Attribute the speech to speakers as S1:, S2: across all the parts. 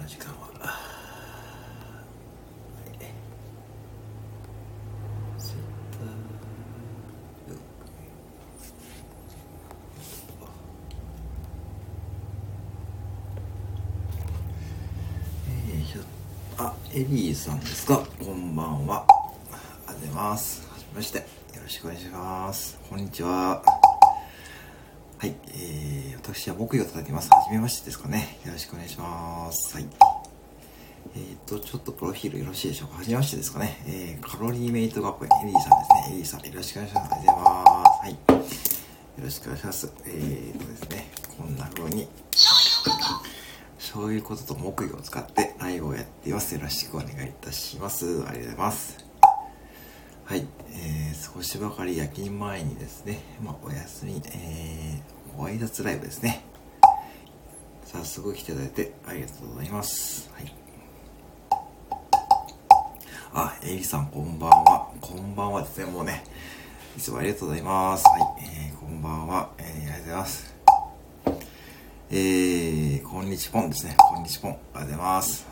S1: の時間は。ツイッターえー、ひょあエリーさんですか？こんばんは。ありがとうございます。はじめまして。よろしくお願いします。こんにちは。はい、えー、私は木曜叩きます。はじめましてですかね。よろしくお願いします。はい。えっ、と、ちょっとプロフィールよろしいでしょうか。はじめましてですかね。えー、カロリーメイト学園、エリーさんですね。エリーさん、よろしくお願いします。ありがとうございます。はい。よろしくお願いします。えーとですね、こんな風に、そういうことと木魚を使ってライブをやっています。よろしくお願いいたします。ありがとうございます。はい、えー、少しばかり夜勤前にですね、まあ、お休み、えー、ご挨拶ライブですね。早速来ていただいてありがとうございます。はい。あ、エリさんこんばんは。こんばんはですね、もうね、いつもありがとうございます。はい、えー、こんばんは。えー、ありがとうございます。えー、こんにちぽんですね。こんにちぽん。ありがとうございます。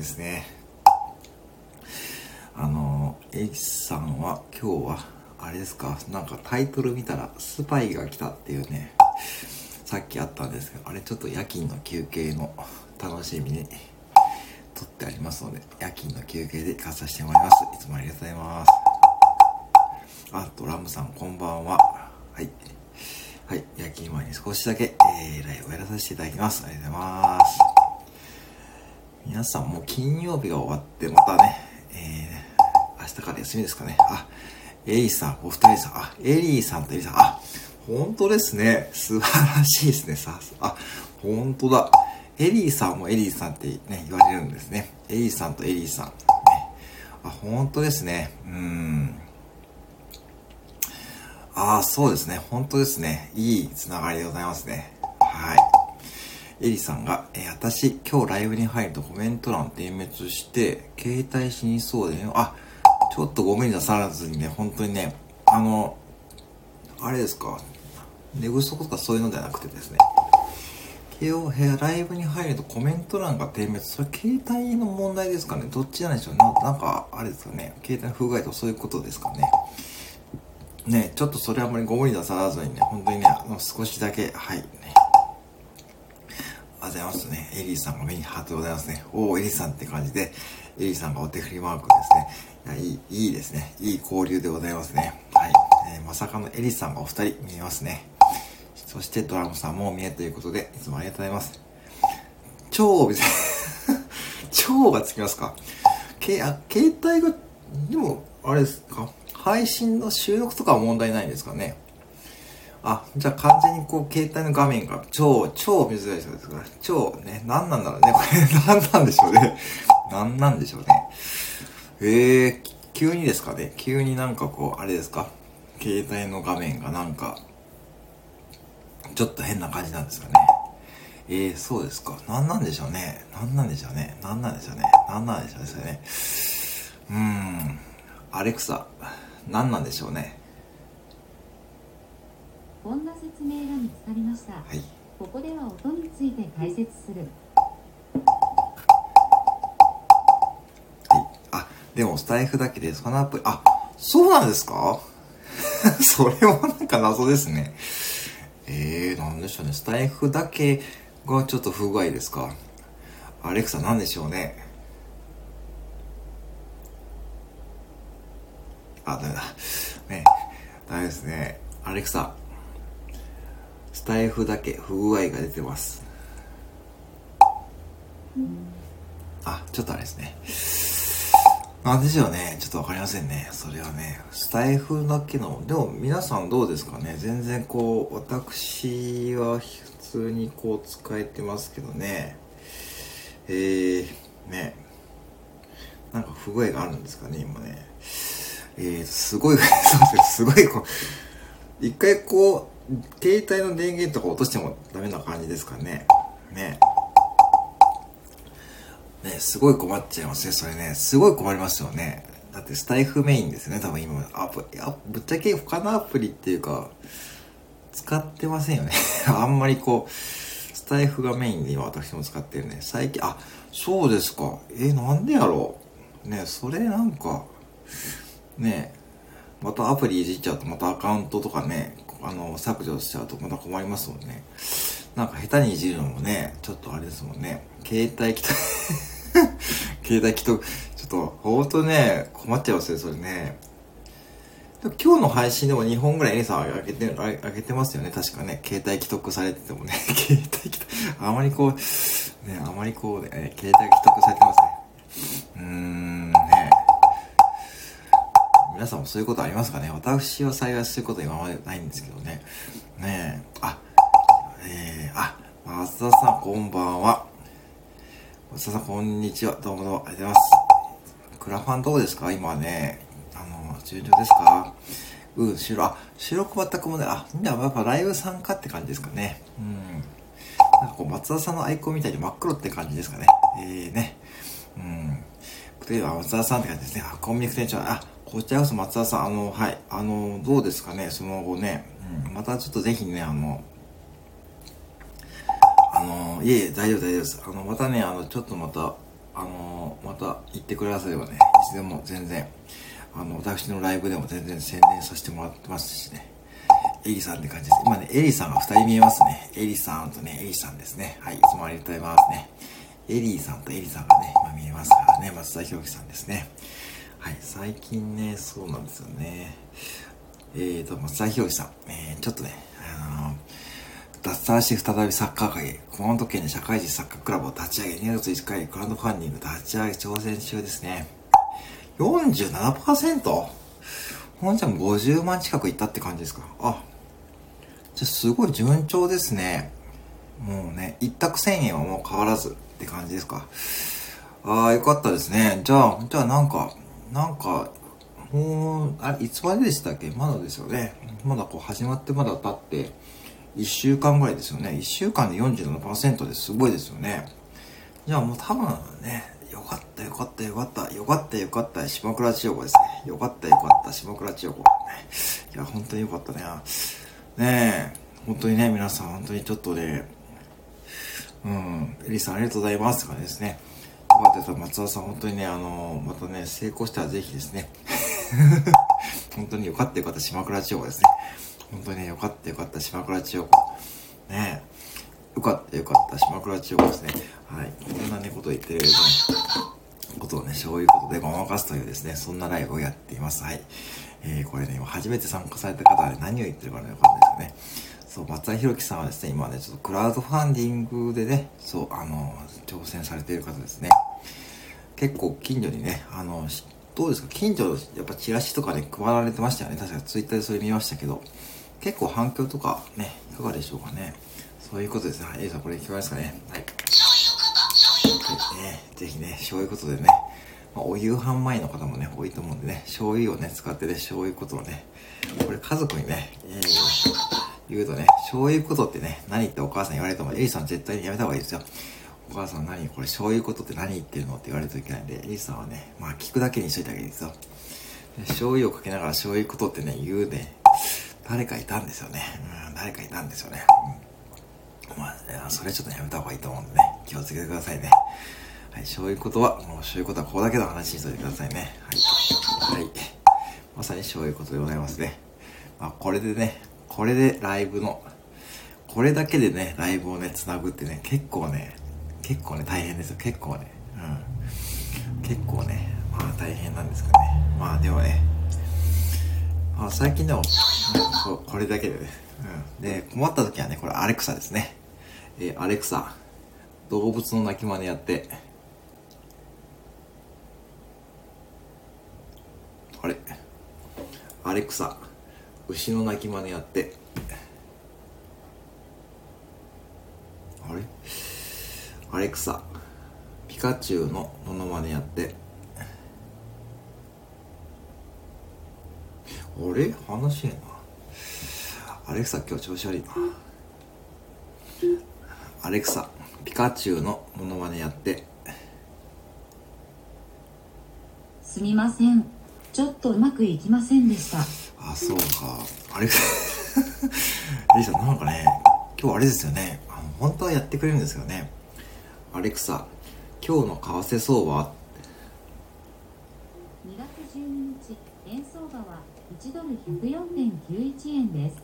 S1: ですね。あの、エイさんは今日は、あれですか、なんかタイトル見たら、スパイが来たっていうね、さっきあったんですけど、あれちょっと夜勤の休憩の楽しみに撮ってありますので、夜勤の休憩で行かさせてもらいます。いつもありがとうございます。あ、ドラムさんこんばんは。はい。はい。夜勤前に少しだけ、えー、ライブをやらさせていただきます。ありがとうございます。皆さんもう金曜日が終わってまたね、えー、明日から休みですかね。あ、エリーさん、お二人さん、あ、エリーさんとエリーさん、あ、本当ですね。素晴らしいですね。さあ、本当だ。エリーさんもエリーさんってね、言われるんですね。エリーさんとエリーさん。ね、あ、本当ですね。うん。ああ、そうですね。本当ですね。いいつながりでございますね。はい。エリさんが、えー、私、今日ライブに入るとコメント欄点滅して、携帯死にそうで、あ、ちょっとごめんなさらずにね、本当にね、あの、あれですか、寝不足とかそういうのではなくてですね、今日、ライブに入るとコメント欄が点滅、それ携帯の問題ですかね。どっちなんでしょうなんか、あれですかね。携帯の不具合とそういうことですかね。ねちょっとそれあんまりご無理なさらずにね、本当にね、あの少しだけ、はい、ね、ありがとうございますね。エリーさんが目にハートでございますね。おー、エリーさんって感じで、エリーさんがお手振りマークですね。いや、いい、いいですね。いい交流でございますね。はい。えー、まさかのエリーさんがお二人見えますね。そしてドラムさんも見えということで、いつもありがとうございます。超、別に超がつきますか？けあ、携帯が、でも、あれですか？配信の収録とかは問題ないんですかね？あ、じゃあ完全にこう、携帯の画面が超、超珍しいですから、超ね、何なんだろうね、これ、何なんでしょうね。何なんでしょうね。ええー、急にですかね、急になんかこう、あれですか、携帯の画面がなんか、ちょっと変な感じなんですかね。ええー、そうですか。何なんでしょうね。何なんでしょうね。何なんでしょうね。何なんでしょうね。うーん。アレクサ、何なんでしょうね。
S2: こんな説明が見つかりました、はい、ここでは音について解説する。
S1: はい。あでもスタイフだけでそのアプリあそうなんですか？それはなんか謎ですね。えー、なんでしょうね。スタイフだけがちょっと不具合ですか？アレクサなんでしょうね？あ、ダメだ。ね。ダメですね。アレクサ、スタイフだけ不具合が出てます。あ、ちょっとあれですね。なんでしょうね。ちょっとわかりませんね。それはね。スタイフだけの、でも皆さんどうですかね。全然こう、私は普通にこう使えてますけどね。えー、ね。なんか不具合があるんですかね、今ね。えー、すごい、そうですすごいこう、一回こう、携帯の電源とか落としてもダメな感じですかね。ね。ね、すごい困っちゃいますね、それね。すごい困りますよね。だってスタイフメインですね、多分今。アプあぶっちゃけ他のアプリっていうか、使ってませんよね。あんまりこう、スタイフがメインで今私も使ってるね。最近、あ、そうですか。え、なんでやろう。ね、それなんか、ね、またアプリいじっちゃうとまたアカウントとかね、あの、削除しちゃうとまた困りますもんね。なんか下手にいじるのもね、ちょっとあれですもんね。携帯きと 携帯きと、ちょっと、ほんとね、困っちゃいますよ、それね。今日の配信でも2本ぐらいエリさん上げて、上げてますよね。確かね。携帯既得されててもね。携帯既得、あまりこう、ね、あまりこうね、携帯既得されてますね。うーん、皆さんもそういうことありますかね？私は幸いそういうこと今までないんですけどね。ねえ、あ、えー、あ、松田さんこんばんは。松田さんこんにちは。どうもどうもありがとうございます。クラファンどうですか？今ね、あの、順調ですか？うん、収録、あ、収録全くもね、あ、じゃあやっぱライブ参加って感じですかね。うん。なんかこう、松田さんのアイコンみたいに真っ黒って感じですかね。えーね。うん。例えば松田さんって感じですね。あ、コンビニク店長、あ、こちらこそ松田さん、あの、はい、あの、どうですかね、その後ね、うん、またちょっとぜひね、あの、あの、いえいえ、大丈夫、大丈夫です。あの、またね、あの、ちょっとまた、あの、また行ってくださればね、いつでも全然、あの、私のライブでも全然宣伝させてもらってますしね、エリさんって感じです。今ね、エリさんが2人見えますね。エリさんとね、エリさんですね。はい、いつもありがとうございますね。エリーさんとエリさんがね、今見えますからね、松田博樹さんですね。はい、最近ね、そうなんですよね。えーと、松田博樹さん、えー、ちょっとね、あのー、脱サラして再びサッカー界、熊本県で社会人サッカークラブを立ち上げ、2月5日にクラウドファンディング立ち上げ挑戦中ですね。47%? ほんちゃん50万近くいったって感じですか？あ、じゃすごい順調ですね。もうね、一択1000円はもう変わらずって感じですか？ああ、よかったですね。じゃあ、じゃあなんか、なんか、もう、あ、いつまででしたっけ？まだですよね。まだこう始まってまだ経って、1週間ぐらいですよね。1週間で47%ですごいですよね。じゃあもう多分ね、よかったよかったよかった、よかったよかった、島倉千代子ですね。よかったよかった、島倉千代子。いや、本当によかったね。ねえ、本当にね、皆さん本当にちょっとね、うん、エリさんありがとうございますって感じですね。よかった松田さん、本当にね、あの、またね、成功したらぜひですね。本当によかったよかった、島倉千代子ですね。本当にね、よかったよかった、島倉千代子。ねよかったよかった、島倉千代子ですね。はい。こんなね、こと言ってる、ね、ことをね、そういうことでごまかすというですね、そんなライブをやっています。はい。えー、これね、今初めて参加された方は、ね、何を言ってるかね、わかんないですよね。そう、松田博樹さんはですね、今ね、ちょっとクラウドファンディングでね、そう、あの、挑戦されている方ですね。結構近所にね、あの、どうですか？近所、やっぱチラシとかね、配られてましたよね。確かツイッターでそれ見ましたけど、結構反響とかね、いかがでしょうかね。そういうことですね。A さんこれ聞こえますかね？はい。ね、ぜひね、そういうことでね、まあ、お夕飯前の方もね、多いと思うんでね、醤油をね、使ってね、そういうことをね、これ家族にね、えー、言うとね、そういうことってね、何ってお母さん言われても、エリさん絶対にやめた方がいいですよ。お母さん何これそういうことって何言ってるのって言われるといけないんで、エリさんはね、まあ聞くだけにしといてあげるんですよ。醤油をかけながらそういうことってね、言うね、誰かいたんですよね。うん、誰かいたんですよね。うん、まあ、それちょっとやめた方がいいと思うんでね、気をつけてくださいね。はい、そういうことは、もうそういうことはここだけの話にしといてくださいね。はい。はい。まさにそういうことでございますね。まあ、これでね、これでライブの、これだけでね、ライブをね、繋ぐってね、結構ね、結構ね、大変ですよ。結構ね。うん。結構ね、まあ大変なんですかね。まあでもね、まあ最近でも、ここれだけでね。うん。で、困った時はね、これアレクサですね。えー、アレクサ、動物の鳴き真似やって、あれアレクサ、牛の鳴き真似やって、あれ？アレクサ。ピカチュウのモノマネやって。あれ？話えな。アレクサ今日調子悪いな。アレクサピカチュウのモノマネやって。
S2: すみません。ちょっとうまくいきませんでした。
S1: あそうかアレクサエリさん、なんかね、今日あれですよね。あの、本当はやってくれるんですよね。アレクサ、今日の為替相場
S2: 2月12日、円相場は1ドル104.91円です。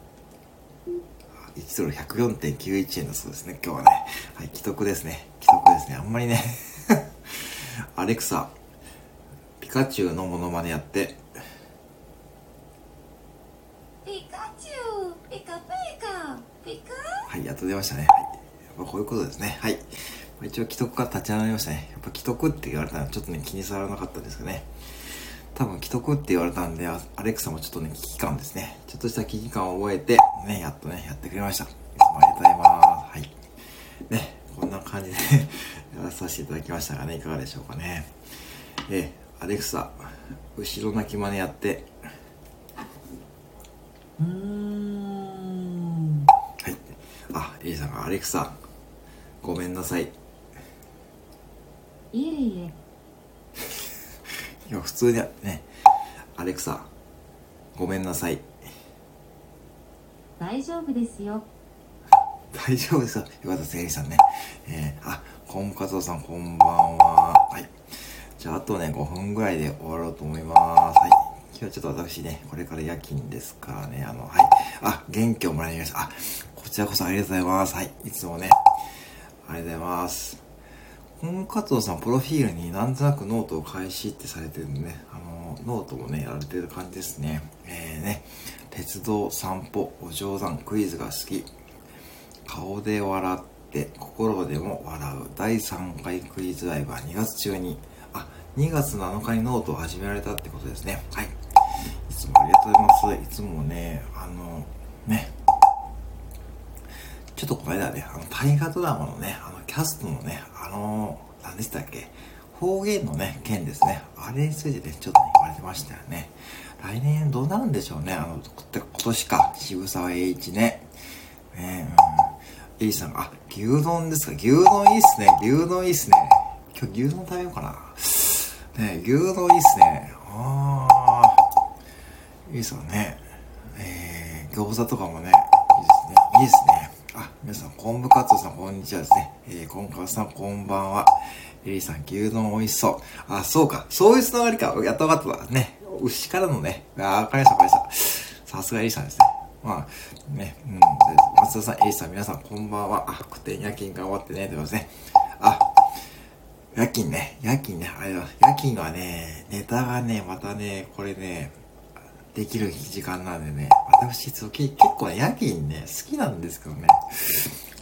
S1: 1ドル104.91円だそうですね、今日はね。はい、既得ですね。既得ですね。あんまりね アレクサ、ピカチュウのモノマネやって。
S2: ピカチュウピカピカピカ
S1: はい、やっと出ましたね。はい。やっぱこういうことですね。はい。一応既得が立ち上がりましたね。やっぱ既得って言われたらちょっとね、気に障らなかったですかね。多分既得って言われたんで、アレクサもちょっとね、危機感ですね。ちょっとした危機感を覚えて、ね、やっとね、やってくれました。いつもありがとうございます。はい。ね、こんな感じで やらさせていただきましたがね、いかがでしょうかね。えアレクサ、後ろ泣き真似やって。
S2: うん。
S1: はい。あ、エリさんがアレクサ、ごめんなさい。
S2: いえいえ。
S1: いや、普通にね、アレクサ、ごめんなさい。
S2: 大丈夫ですよ。
S1: 大丈夫ですよ。よかったです、エリさんね。えー、あ、コンカツオさん、こんばんは。はい。じゃあ、あとね、5分ぐらいで終わろうと思います。はい。今日はちょっと私ね、これから夜勤ですからね、あの、はい。あ、元気をもらいました。あ、こちらこそありがとうございます。はい。いつもね、ありがとうございます。この加藤さん、プロフィールになんとなくノートを開始ってされてるんでね、あの、ノートもね、やられてる感じですね。えー、ね、鉄道、散歩、お冗談、クイズが好き。顔で笑って、心でも笑う。第3回クイズライブは2月中に、あ、2月7日にノートを始められたってことですね。はい。いつもありがとうございます。いつもね、あの、ね、ちょっとこの間ね、あの、大河ドラマのね、あの、キャストのね、あのー、何でしたっけ？方言のね、件ですね。あれについてね、ちょっと、ね、言われてましたよね。来年どうなるんでしょうね？あの、今年か、渋沢栄一ね。ねうん。エイさん、あ、牛丼ですか？牛丼いいっすね。牛丼いいっすね。今日牛丼食べようかな。ね牛丼いいっすね。ああ。いいっすよね。えー、餃子とかもね、いいですね。いいですね。皆さん、昆布カツオさん、こんにちはですね。えー、コンカツさん、こんばんは。エリーさん、牛丼美味しそう。あ、そうか。そういうつながりか。やっと分かったわね。牛からのね。あ、わかりました、わかりました。さすがエリーさんですね。まあ、ね、うん。松田さん、エリーさん、皆さん、こんばんは。あ、くて夜勤頑張ってね。ということですね。あ、夜勤ね。夜勤ね。あれは、夜勤はね、ネタがね、またね、これね、できる時間なんでね、私、結構、夜勤ね、好きなんですけどね、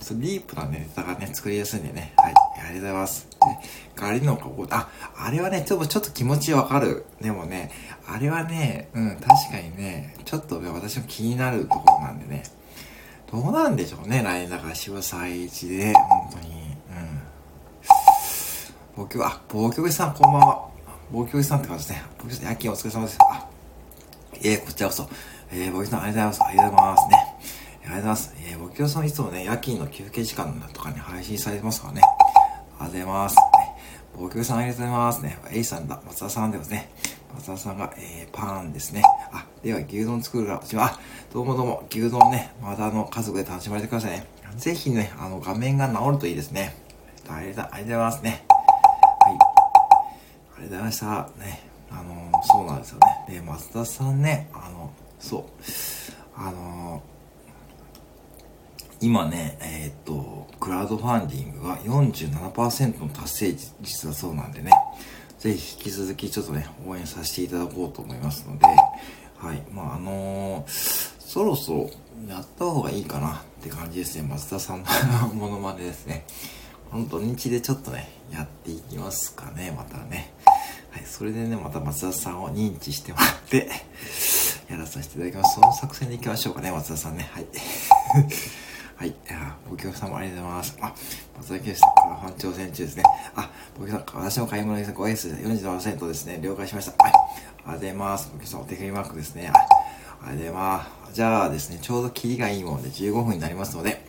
S1: そうディープなネタがね、作りやすいんでね、はい、ありがとうございます。ね、ガリのこあ、あれはね、ちょっと、ちょっと気持ちわかる。でもね、あれはね、うん、確かにね、ちょっと私も気になるところなんでね、どうなんでしょうね、来年だから渋沢栄一で、本当に、うん。僕は、あ、暴挙さんこんばんは。暴挙さんって感じですね。暴挙さん、夜勤お疲れ様です。あ、えー、こちらこそ、えー、ボキさんありがとうございます。ありがとうございますね。ありがとうございます。えー、ボキさんいつもね、夜勤の休憩時間とかに配信されてますからね。ありがとうございます。ね、ボキさんありがとうございますね。エイさんだ、松田さんでますね。松田さんが、えー、パンですね。あ、では牛丼作るから、私は、あ、どうもどうも、牛丼ね、またあの、家族で楽しまれてくださいね。ぜひね、あの、画面が治るといいですね。ありがとうございますね。はい。ありがとうございました。ね。そうなんですよね。で、松田さんね、あの、そう、あの今ね、えー、っと、クラウドファンディングが47%の達成率だそうなんでね、ぜひ引き続きちょっとね、応援させていただこうと思いますので、はい、まああのー、そろそろやった方がいいかなって感じですね。松田さんのモノマネですね。この土日でちょっとね、やっていきますかね、またね。はい、それでね、また松田さんを認知してもらって やらさせていただきます。その作戦でいきましょうかね、松田さんね。はい。はい。ご協力さんもありがとうございます。あ、松田圭さんからファン挑戦中ですね。あ、ご協力さん、私の買い物です5 s で47%ですね。了解しました。はい。ありがとうございます。ご協力さん、お手紙マークですね。あ、りがとうございます。じゃあですね、ちょうどキリがいいもので15分になりますので、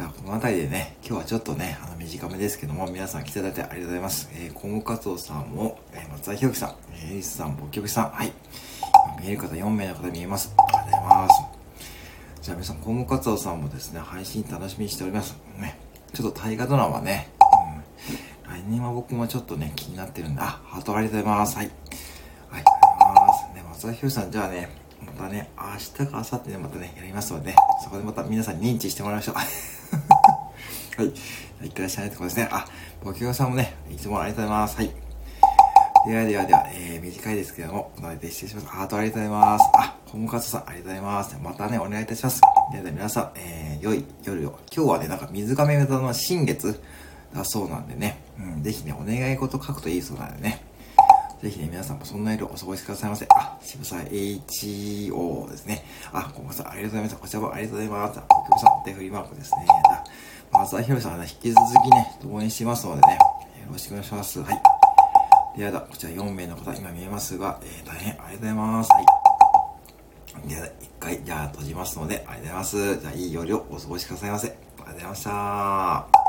S1: い。じゃあ、この辺りでね、今日はちょっとね、あの、短めですけども、皆さん来ていただいてありがとうございます。えー、コムカツオさんも、えー、松田ひろきさん、えー、エリスさん、ボキョキさん、はい。見える方4名の方見えます。ありがとうございます。じゃあ皆さん、コムカツオさんもですね、配信楽しみにしております。ね。ちょっと大河ドラマね、うん。来年は僕もちょっとね、気になってるんで、あ、ハートありがとうございます。はい。はい、ありがとうございます。ね、松田博さん、じゃあね、またね、明日か明後日ね、またね、やりますので、そこでまた皆さん認知してもらいましょう。はい。いってらっしゃいってことですね。あ、ごきげさんもね、いつもありがとうございます。はい。ではではでは、えー、短いですけども、こので失礼します。ハートありがとうございます。あ、ホームカツさんありがとうございます。またね、お願いいたします。ではでは皆さん、えー、良い夜を。今日はね、なんか水亀座の新月だそうなんでね、うん、ぜひね、お願い事書くといいそうなんでね。ぜひね、皆さんもそんな夜お過ごしくださいませ。あ、渋沢 HO ですね。あ、コムさんありがとうございます。こちらもありがとうございます。あ、コさん、手振りマークですね。松田博さんはね、引き続きね、応援しますのでね、よろしくお願いします。はい。では、こちら4名の方、今見えますが、えー、大変ありがとうございます。はい。では、一回、じゃあ閉じますので、ありがとうございます。じゃあ、いい夜をお過ごしくださいませ。ありがとうございました。